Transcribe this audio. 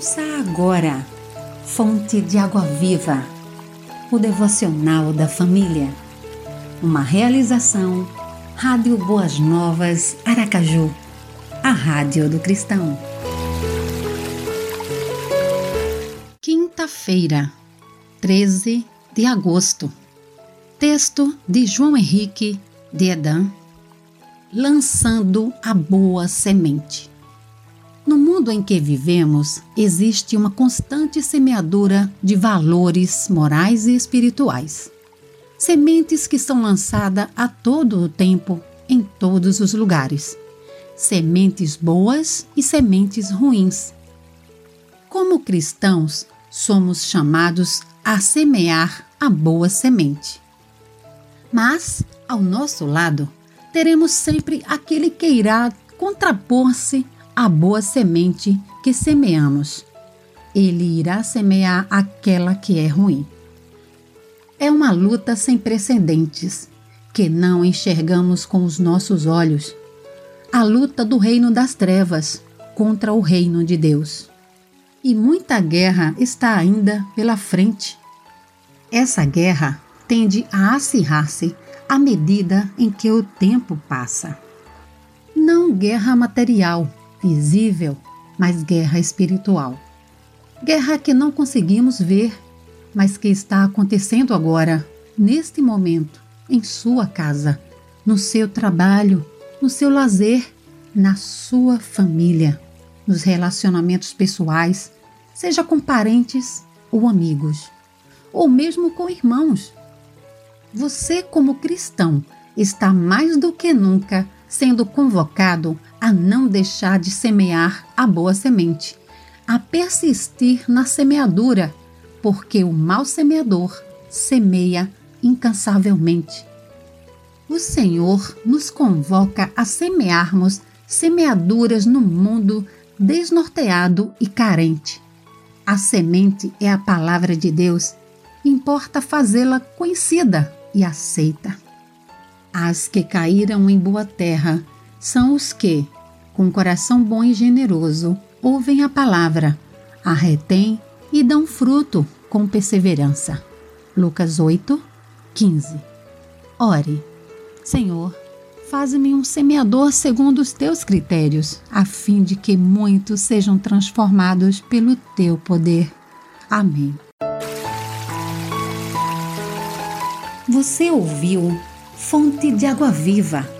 Ouça agora, Fonte de Água Viva, o devocional da família. Uma realização, Rádio Boas Novas, Aracaju, a Rádio do Cristão. Quinta-feira, 13 de agosto. Texto de João Henrique de Edan, lançando a boa semente. No mundo em que vivemos, existe uma constante semeadura de valores morais e espirituais. Sementes que são lançadas a todo o tempo, em todos os lugares. Sementes boas e sementes ruins. Como cristãos, somos chamados a semear a boa semente. Mas, ao nosso lado, teremos sempre aquele que irá contrapor-se a boa semente que semeamos. Ele irá semear aquela que é ruim. É uma luta sem precedentes que não enxergamos com os nossos olhos. A luta do reino das trevas contra o reino de Deus. E muita guerra está ainda pela frente. Essa guerra tende a acirrar-se à medida em que o tempo passa. Não guerra material, visível, mas guerra espiritual. Guerra que não conseguimos ver, mas que está acontecendo agora, neste momento, em sua casa, no seu trabalho, no seu lazer, na sua família, nos relacionamentos pessoais, seja com parentes ou amigos, ou mesmo com irmãos. Você, como cristão, está mais do que nunca sendo convocado a não deixar de semear a boa semente, a persistir na semeadura, porque o mau semeador semeia incansavelmente. O Senhor nos convoca a semearmos semeaduras no mundo desnorteado e carente. A semente é a palavra de Deus, importa fazê-la conhecida e aceita. As que caíram em boa terra são os que, com coração bom e generoso, ouvem a palavra, a retêm e dão fruto com perseverança. Lucas 8, 15. Ore, Senhor, faz-me um semeador segundo os teus critérios, a fim de que muitos sejam transformados pelo teu poder. Amém. Você ouviu Fonte de Água Viva